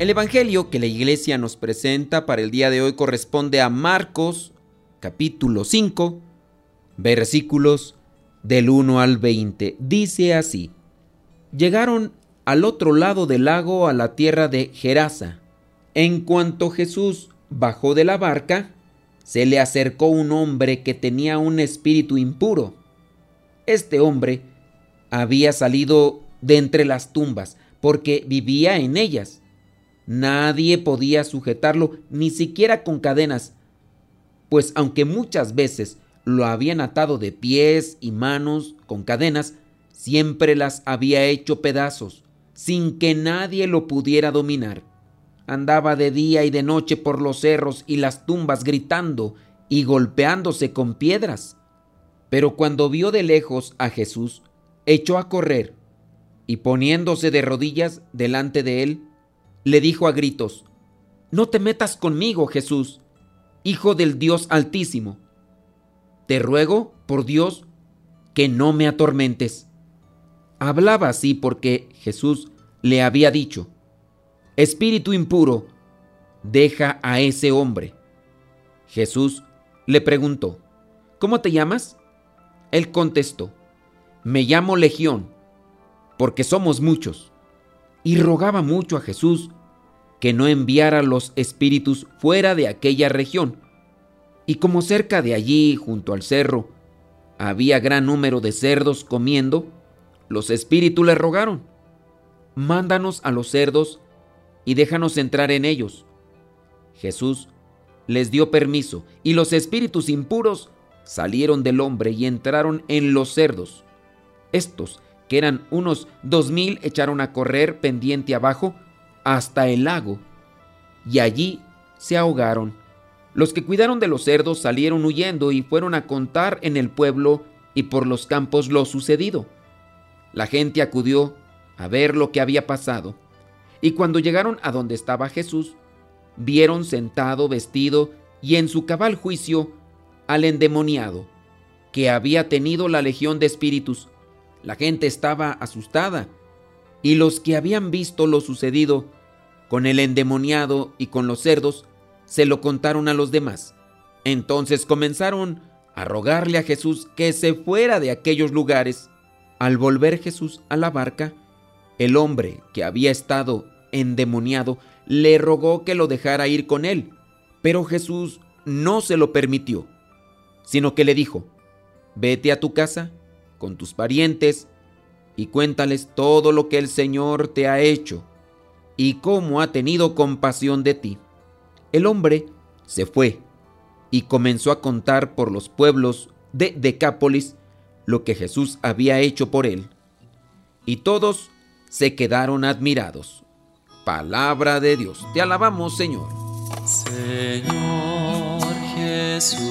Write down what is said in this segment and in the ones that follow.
El Evangelio que la iglesia nos presenta para el día de hoy corresponde a Marcos capítulo 5 versículos del 1 al 20. Dice así, llegaron al otro lado del lago a la tierra de Gerasa. En cuanto Jesús bajó de la barca, se le acercó un hombre que tenía un espíritu impuro. Este hombre había salido de entre las tumbas porque vivía en ellas Nadie podía sujetarlo, ni siquiera con cadenas, pues aunque muchas veces lo habían atado de pies y manos con cadenas, siempre las había hecho pedazos, sin que nadie lo pudiera dominar. Andaba de día y de noche por los cerros y las tumbas gritando y golpeándose con piedras. Pero cuando vio de lejos a Jesús, echó a correr y poniéndose de rodillas delante de él, le dijo a gritos, No te metas conmigo, Jesús, Hijo del Dios Altísimo. Te ruego, por Dios, que no me atormentes. Hablaba así porque Jesús le había dicho, Espíritu impuro, deja a ese hombre. Jesús le preguntó, ¿Cómo te llamas? Él contestó, Me llamo Legión, porque somos muchos y rogaba mucho a Jesús que no enviara los espíritus fuera de aquella región. Y como cerca de allí, junto al cerro, había gran número de cerdos comiendo, los espíritus le rogaron, mándanos a los cerdos y déjanos entrar en ellos. Jesús les dio permiso y los espíritus impuros salieron del hombre y entraron en los cerdos. Estos que eran unos dos mil, echaron a correr pendiente abajo hasta el lago, y allí se ahogaron. Los que cuidaron de los cerdos salieron huyendo y fueron a contar en el pueblo y por los campos lo sucedido. La gente acudió a ver lo que había pasado, y cuando llegaron a donde estaba Jesús, vieron sentado, vestido y en su cabal juicio al endemoniado, que había tenido la legión de espíritus, la gente estaba asustada y los que habían visto lo sucedido con el endemoniado y con los cerdos se lo contaron a los demás. Entonces comenzaron a rogarle a Jesús que se fuera de aquellos lugares. Al volver Jesús a la barca, el hombre que había estado endemoniado le rogó que lo dejara ir con él, pero Jesús no se lo permitió, sino que le dijo, vete a tu casa con tus parientes y cuéntales todo lo que el Señor te ha hecho y cómo ha tenido compasión de ti. El hombre se fue y comenzó a contar por los pueblos de Decápolis lo que Jesús había hecho por él. Y todos se quedaron admirados. Palabra de Dios. Te alabamos, Señor. Señor Jesucristo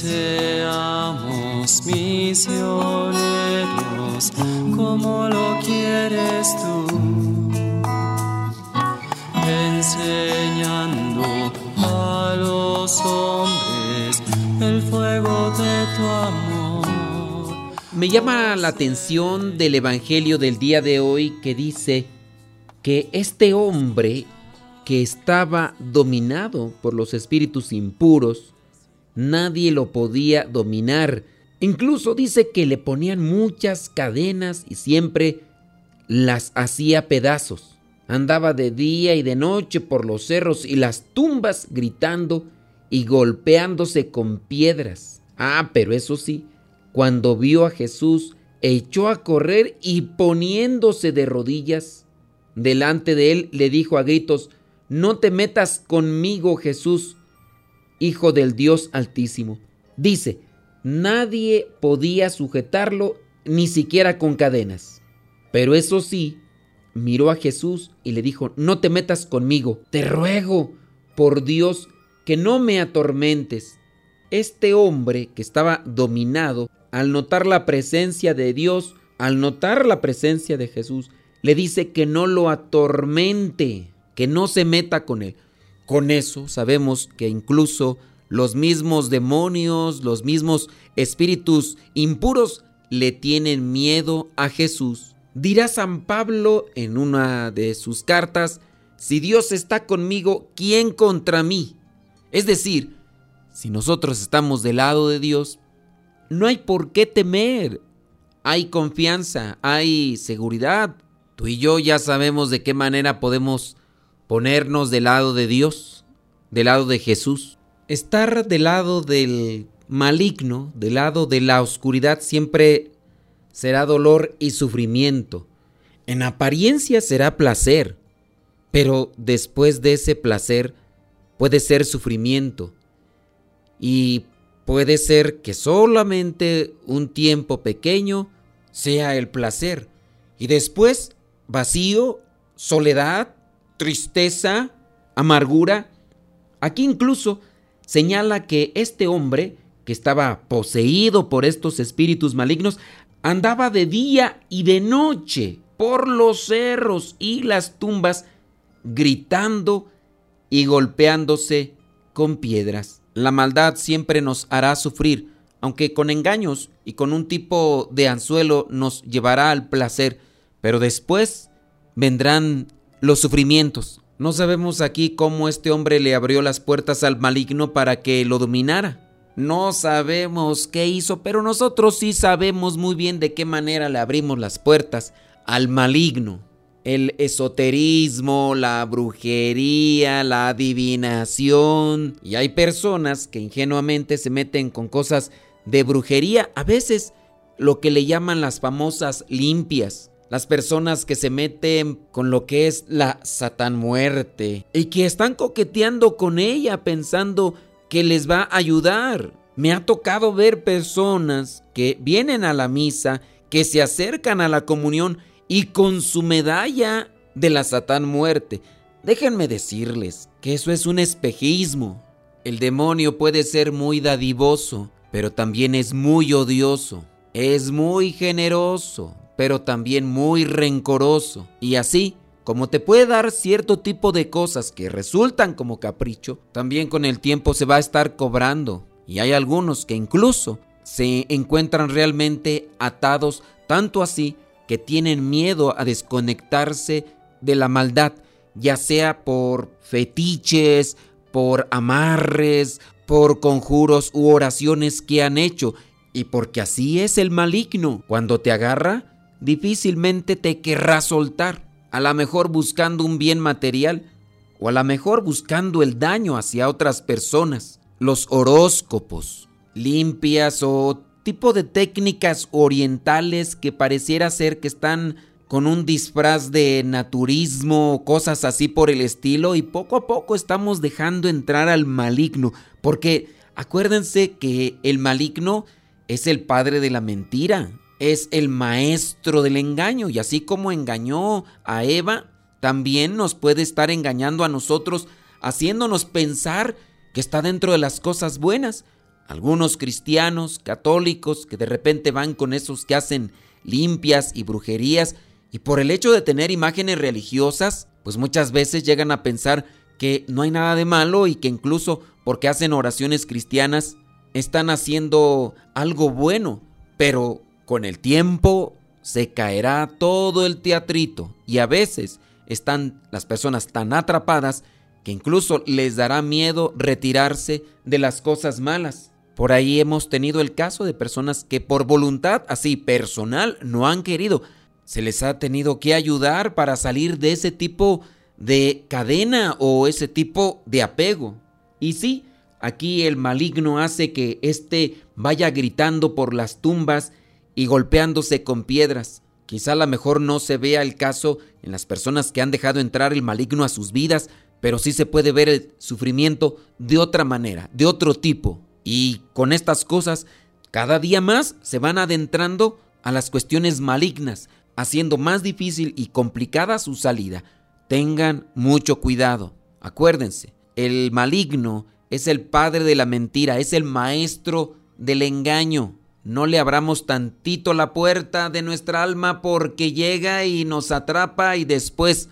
seamos misioneros como lo quieres tú, enseñando a los hombres el fuego de tu amor. Me llama la atención del Evangelio del día de hoy que dice que este hombre que estaba dominado por los espíritus impuros, nadie lo podía dominar. Incluso dice que le ponían muchas cadenas y siempre las hacía pedazos. Andaba de día y de noche por los cerros y las tumbas gritando y golpeándose con piedras. Ah, pero eso sí, cuando vio a Jesús, echó a correr y poniéndose de rodillas delante de él, le dijo a gritos, No te metas conmigo, Jesús, Hijo del Dios Altísimo. Dice, nadie podía sujetarlo ni siquiera con cadenas. Pero eso sí, miró a Jesús y le dijo, No te metas conmigo, te ruego, por Dios, que no me atormentes. Este hombre que estaba dominado, al notar la presencia de Dios, al notar la presencia de Jesús, le dice que no lo atormente, que no se meta con él. Con eso sabemos que incluso los mismos demonios, los mismos espíritus impuros le tienen miedo a Jesús. Dirá San Pablo en una de sus cartas, si Dios está conmigo, ¿quién contra mí? Es decir, si nosotros estamos del lado de Dios, no hay por qué temer. Hay confianza, hay seguridad. Tú y yo ya sabemos de qué manera podemos ponernos del lado de Dios, del lado de Jesús. Estar del lado del maligno, del lado de la oscuridad, siempre será dolor y sufrimiento. En apariencia será placer, pero después de ese placer puede ser sufrimiento. Y puede ser que solamente un tiempo pequeño sea el placer. Y después vacío, soledad, tristeza, amargura. Aquí incluso señala que este hombre, que estaba poseído por estos espíritus malignos, andaba de día y de noche por los cerros y las tumbas, gritando y golpeándose con piedras. La maldad siempre nos hará sufrir, aunque con engaños y con un tipo de anzuelo nos llevará al placer, pero después vendrán los sufrimientos. No sabemos aquí cómo este hombre le abrió las puertas al maligno para que lo dominara. No sabemos qué hizo, pero nosotros sí sabemos muy bien de qué manera le abrimos las puertas al maligno el esoterismo, la brujería, la adivinación. Y hay personas que ingenuamente se meten con cosas de brujería, a veces lo que le llaman las famosas limpias. Las personas que se meten con lo que es la satán muerte y que están coqueteando con ella pensando que les va a ayudar. Me ha tocado ver personas que vienen a la misa, que se acercan a la comunión y con su medalla de la Satán muerte. Déjenme decirles que eso es un espejismo. El demonio puede ser muy dadivoso, pero también es muy odioso. Es muy generoso, pero también muy rencoroso. Y así, como te puede dar cierto tipo de cosas que resultan como capricho, también con el tiempo se va a estar cobrando. Y hay algunos que incluso se encuentran realmente atados, tanto así que tienen miedo a desconectarse de la maldad, ya sea por fetiches, por amarres, por conjuros u oraciones que han hecho, y porque así es el maligno. Cuando te agarra, difícilmente te querrá soltar, a lo mejor buscando un bien material, o a lo mejor buscando el daño hacia otras personas. Los horóscopos, limpias o tipo de técnicas orientales que pareciera ser que están con un disfraz de naturismo, cosas así por el estilo, y poco a poco estamos dejando entrar al maligno, porque acuérdense que el maligno es el padre de la mentira, es el maestro del engaño, y así como engañó a Eva, también nos puede estar engañando a nosotros, haciéndonos pensar que está dentro de las cosas buenas, algunos cristianos, católicos, que de repente van con esos que hacen limpias y brujerías, y por el hecho de tener imágenes religiosas, pues muchas veces llegan a pensar que no hay nada de malo y que incluso porque hacen oraciones cristianas están haciendo algo bueno, pero con el tiempo se caerá todo el teatrito y a veces están las personas tan atrapadas que incluso les dará miedo retirarse de las cosas malas. Por ahí hemos tenido el caso de personas que por voluntad así personal no han querido. se les ha tenido que ayudar para salir de ese tipo de cadena o ese tipo de apego. Y sí, aquí el maligno hace que éste vaya gritando por las tumbas y golpeándose con piedras. Quizá a lo mejor no se vea el caso en las personas que han dejado entrar el maligno a sus vidas, pero sí se puede ver el sufrimiento de otra manera, de otro tipo. Y con estas cosas, cada día más se van adentrando a las cuestiones malignas, haciendo más difícil y complicada su salida. Tengan mucho cuidado. Acuérdense, el maligno es el padre de la mentira, es el maestro del engaño. No le abramos tantito la puerta de nuestra alma porque llega y nos atrapa y después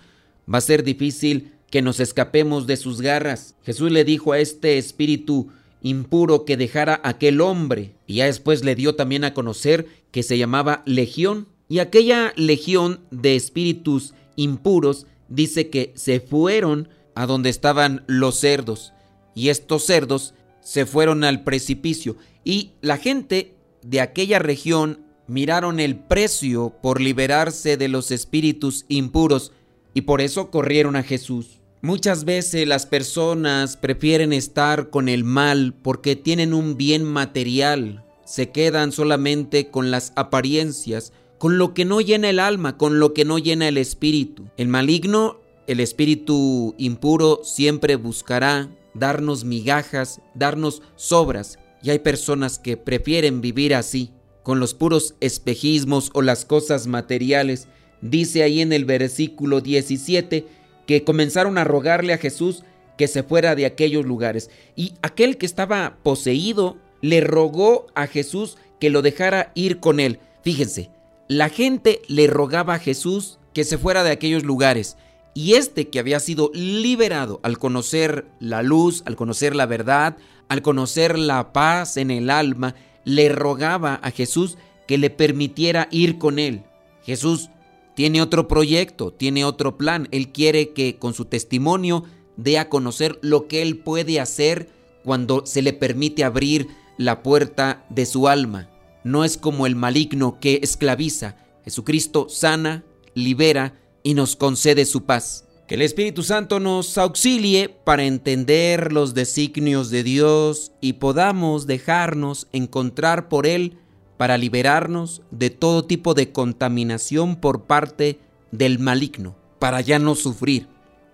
va a ser difícil que nos escapemos de sus garras. Jesús le dijo a este espíritu impuro que dejara aquel hombre y ya después le dio también a conocer que se llamaba legión y aquella legión de espíritus impuros dice que se fueron a donde estaban los cerdos y estos cerdos se fueron al precipicio y la gente de aquella región miraron el precio por liberarse de los espíritus impuros y por eso corrieron a Jesús. Muchas veces las personas prefieren estar con el mal porque tienen un bien material, se quedan solamente con las apariencias, con lo que no llena el alma, con lo que no llena el espíritu. El maligno, el espíritu impuro, siempre buscará darnos migajas, darnos sobras, y hay personas que prefieren vivir así, con los puros espejismos o las cosas materiales. Dice ahí en el versículo 17, que comenzaron a rogarle a Jesús que se fuera de aquellos lugares. Y aquel que estaba poseído le rogó a Jesús que lo dejara ir con él. Fíjense, la gente le rogaba a Jesús que se fuera de aquellos lugares. Y este que había sido liberado al conocer la luz, al conocer la verdad, al conocer la paz en el alma, le rogaba a Jesús que le permitiera ir con él. Jesús tiene otro proyecto, tiene otro plan. Él quiere que con su testimonio dé a conocer lo que él puede hacer cuando se le permite abrir la puerta de su alma. No es como el maligno que esclaviza. Jesucristo sana, libera y nos concede su paz. Que el Espíritu Santo nos auxilie para entender los designios de Dios y podamos dejarnos encontrar por Él para liberarnos de todo tipo de contaminación por parte del maligno, para ya no sufrir,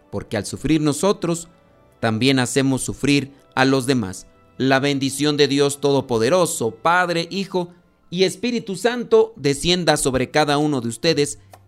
porque al sufrir nosotros, también hacemos sufrir a los demás. La bendición de Dios Todopoderoso, Padre, Hijo y Espíritu Santo, descienda sobre cada uno de ustedes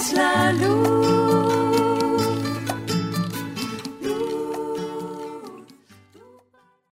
It's la lune.